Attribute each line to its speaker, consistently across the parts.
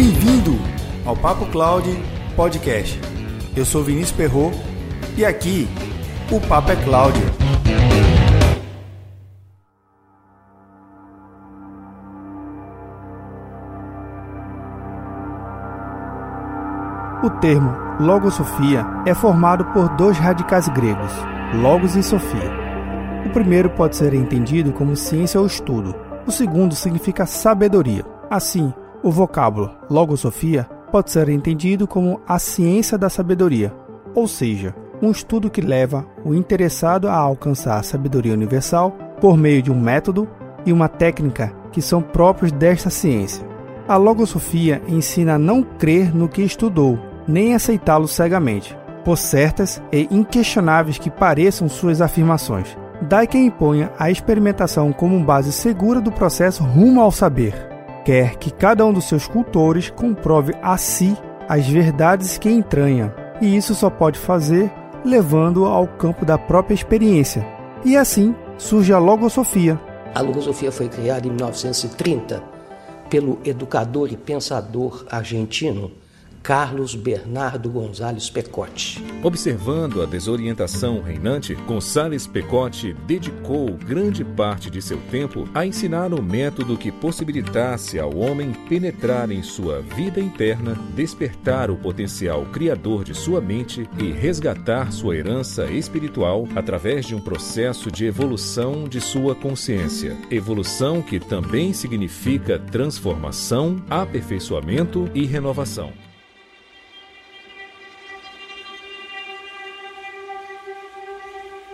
Speaker 1: Bem-vindo ao Papo Cloud Podcast. Eu sou Vinícius Perro e aqui o Papo é Cloud. O termo logosofia é formado por dois radicais gregos, logos e sofia. O primeiro pode ser entendido como ciência ou estudo, o segundo significa sabedoria. Assim, o vocábulo logosofia pode ser entendido como a ciência da sabedoria, ou seja, um estudo que leva o interessado a alcançar a sabedoria universal por meio de um método e uma técnica que são próprios desta ciência. A logosofia ensina a não crer no que estudou, nem aceitá-lo cegamente, por certas e inquestionáveis que pareçam suas afirmações. Daí que imponha a experimentação como base segura do processo rumo ao saber quer que cada um dos seus cultores comprove a si as verdades que entranha, e isso só pode fazer levando ao campo da própria experiência. E assim surge a logosofia.
Speaker 2: A logosofia foi criada em 1930 pelo educador e pensador argentino Carlos Bernardo Gonzalez Pecotti.
Speaker 3: Observando a desorientação reinante, Gonzalez Pecotti dedicou grande parte de seu tempo a ensinar o método que possibilitasse ao homem penetrar em sua vida interna, despertar o potencial criador de sua mente e resgatar sua herança espiritual através de um processo de evolução de sua consciência. Evolução que também significa transformação, aperfeiçoamento e renovação.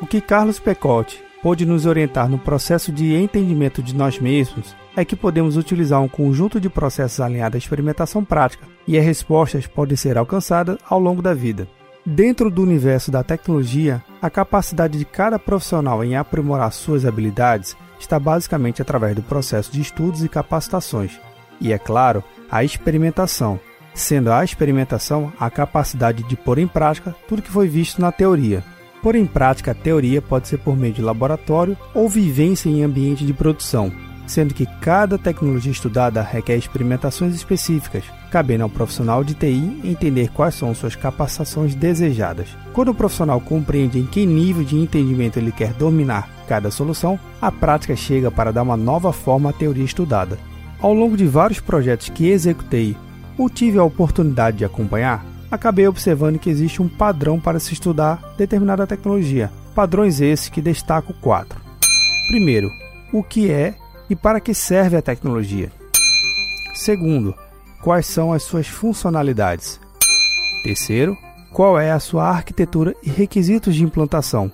Speaker 1: O que Carlos Pecotti pôde nos orientar no processo de entendimento de nós mesmos é que podemos utilizar um conjunto de processos alinhados à experimentação prática e as respostas podem ser alcançadas ao longo da vida. Dentro do universo da tecnologia, a capacidade de cada profissional em aprimorar suas habilidades está basicamente através do processo de estudos e capacitações, e é claro, a experimentação, sendo a experimentação a capacidade de pôr em prática tudo que foi visto na teoria. Por em prática, a teoria pode ser por meio de laboratório ou vivência em ambiente de produção, sendo que cada tecnologia estudada requer experimentações específicas, cabendo ao profissional de TI entender quais são suas capacitações desejadas. Quando o profissional compreende em que nível de entendimento ele quer dominar cada solução, a prática chega para dar uma nova forma à teoria estudada. Ao longo de vários projetos que executei ou tive a oportunidade de acompanhar, acabei observando que existe um padrão para se estudar determinada tecnologia. Padrões esses que destaco quatro. Primeiro, o que é e para que serve a tecnologia. Segundo, quais são as suas funcionalidades. Terceiro, qual é a sua arquitetura e requisitos de implantação.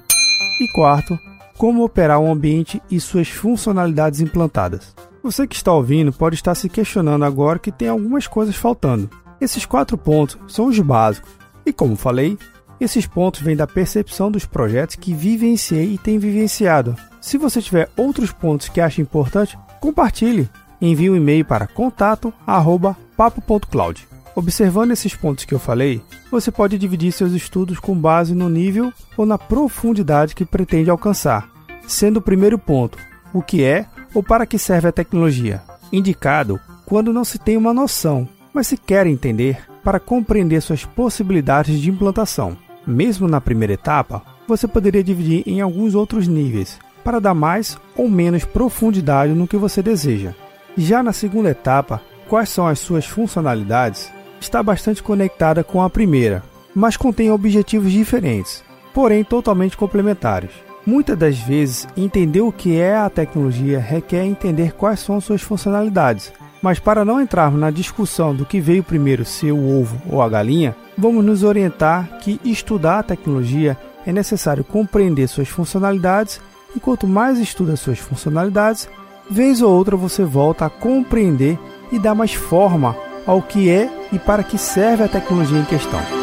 Speaker 1: E quarto, como operar um ambiente e suas funcionalidades implantadas. Você que está ouvindo pode estar se questionando agora que tem algumas coisas faltando. Esses quatro pontos são os básicos, e como falei, esses pontos vêm da percepção dos projetos que vivenciei e tenho vivenciado. Se você tiver outros pontos que acha importante, compartilhe. Envie um e-mail para contato@papo.cloud. Observando esses pontos que eu falei, você pode dividir seus estudos com base no nível ou na profundidade que pretende alcançar, sendo o primeiro ponto o que é ou para que serve a tecnologia, indicado quando não se tem uma noção mas se quer entender para compreender suas possibilidades de implantação. Mesmo na primeira etapa, você poderia dividir em alguns outros níveis para dar mais ou menos profundidade no que você deseja. Já na segunda etapa, quais são as suas funcionalidades, está bastante conectada com a primeira, mas contém objetivos diferentes, porém totalmente complementares. Muitas das vezes, entender o que é a tecnologia requer entender quais são suas funcionalidades, mas para não entrarmos na discussão do que veio primeiro, se o ovo ou a galinha, vamos nos orientar que estudar a tecnologia é necessário compreender suas funcionalidades e quanto mais estuda suas funcionalidades, vez ou outra você volta a compreender e dar mais forma ao que é e para que serve a tecnologia em questão.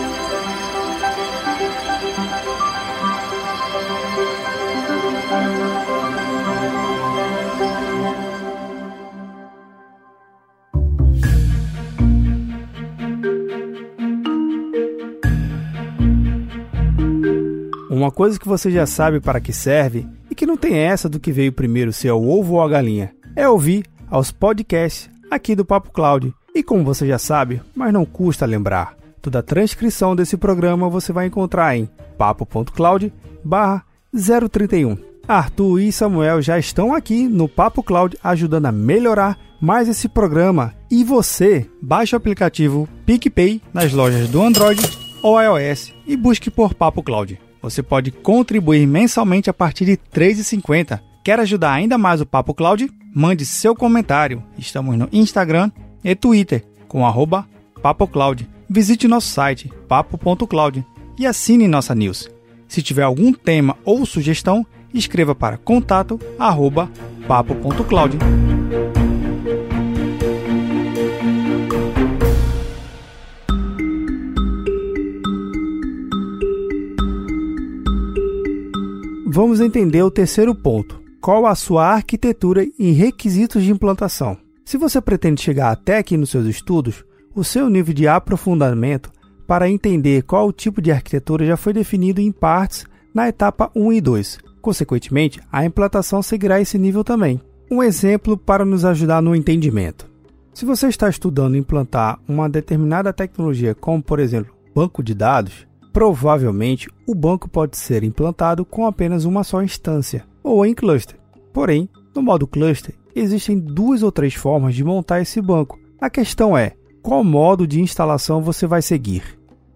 Speaker 1: Uma coisa que você já sabe para que serve e que não tem essa do que veio primeiro, se é o ovo ou a galinha, é ouvir aos podcasts aqui do Papo Cloud E como você já sabe, mas não custa lembrar, toda a transcrição desse programa você vai encontrar em papo.cloud 031. Arthur e Samuel já estão aqui no Papo Cloud ajudando a melhorar mais esse programa. E você, baixe o aplicativo PicPay nas lojas do Android ou iOS e busque por Papo Cloud. Você pode contribuir mensalmente a partir de R$ 3,50. Quer ajudar ainda mais o Papo Cloud? Mande seu comentário. Estamos no Instagram e Twitter com arroba PapoCloud. Visite nosso site papo.cloud e assine nossa news. Se tiver algum tema ou sugestão, escreva para contato papo.cloud. Vamos entender o terceiro ponto. Qual a sua arquitetura e requisitos de implantação? Se você pretende chegar até aqui nos seus estudos, o seu nível de aprofundamento para entender qual o tipo de arquitetura já foi definido em partes na etapa 1 e 2. Consequentemente, a implantação seguirá esse nível também. Um exemplo para nos ajudar no entendimento. Se você está estudando implantar uma determinada tecnologia, como por exemplo banco de dados, provavelmente o banco pode ser implantado com apenas uma só instância, ou em cluster. Porém, no modo cluster, existem duas ou três formas de montar esse banco. A questão é qual modo de instalação você vai seguir.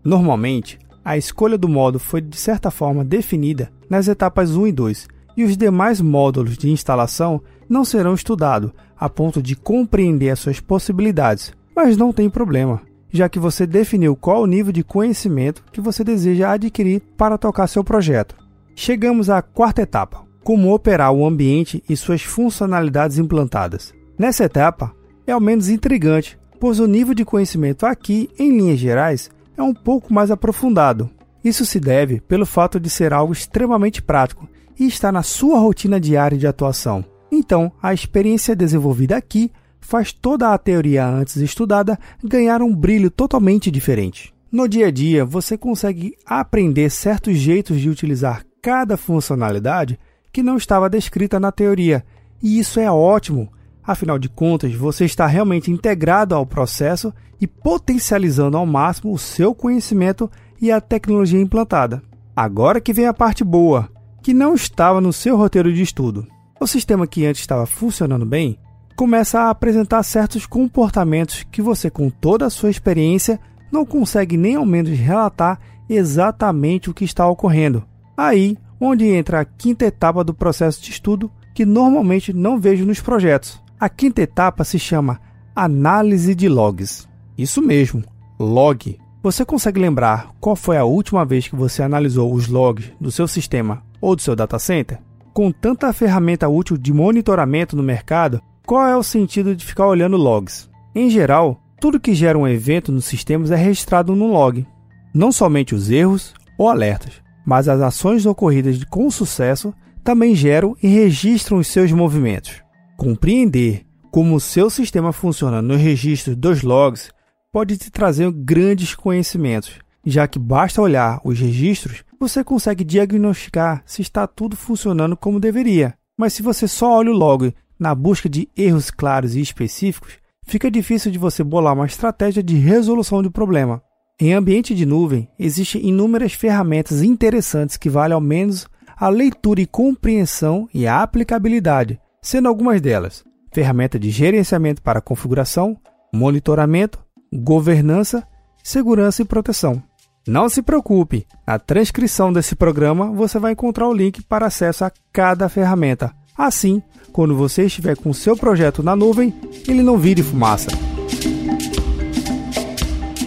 Speaker 1: Normalmente, a escolha do modo foi de certa forma definida nas etapas 1 e 2, e os demais módulos de instalação não serão estudados a ponto de compreender as suas possibilidades, mas não tem problema, já que você definiu qual o nível de conhecimento que você deseja adquirir para tocar seu projeto. Chegamos à quarta etapa: como operar o ambiente e suas funcionalidades implantadas. Nessa etapa, é ao menos intrigante, pois o nível de conhecimento aqui, em linhas gerais, é um pouco mais aprofundado. Isso se deve pelo fato de ser algo extremamente prático e estar na sua rotina diária de atuação. Então, a experiência desenvolvida aqui faz toda a teoria antes estudada ganhar um brilho totalmente diferente. No dia a dia, você consegue aprender certos jeitos de utilizar cada funcionalidade que não estava descrita na teoria, e isso é ótimo. Afinal de contas, você está realmente integrado ao processo e potencializando ao máximo o seu conhecimento e a tecnologia implantada. Agora que vem a parte boa, que não estava no seu roteiro de estudo. O sistema que antes estava funcionando bem começa a apresentar certos comportamentos que você, com toda a sua experiência, não consegue nem ao menos relatar exatamente o que está ocorrendo. Aí, onde entra a quinta etapa do processo de estudo, que normalmente não vejo nos projetos. A quinta etapa se chama análise de logs. Isso mesmo, log. Você consegue lembrar qual foi a última vez que você analisou os logs do seu sistema ou do seu data center? Com tanta ferramenta útil de monitoramento no mercado, qual é o sentido de ficar olhando logs? Em geral, tudo que gera um evento nos sistemas é registrado no log. Não somente os erros ou alertas, mas as ações ocorridas com sucesso também geram e registram os seus movimentos. Compreender como o seu sistema funciona nos registros dos logs pode te trazer grandes conhecimentos, já que basta olhar os registros, você consegue diagnosticar se está tudo funcionando como deveria. Mas se você só olha o log na busca de erros claros e específicos, fica difícil de você bolar uma estratégia de resolução do problema. Em ambiente de nuvem, existem inúmeras ferramentas interessantes que valem ao menos a leitura e compreensão e a aplicabilidade, sendo algumas delas ferramenta de gerenciamento para configuração, monitoramento, governança, segurança e proteção. Não se preocupe, na transcrição desse programa você vai encontrar o link para acesso a cada ferramenta. Assim, quando você estiver com seu projeto na nuvem, ele não vire fumaça.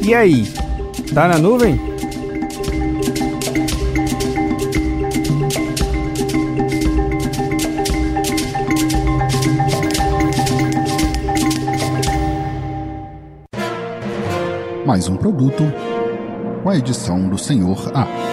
Speaker 1: E aí, tá na nuvem?
Speaker 4: mais um produto com a edição do Senhor A.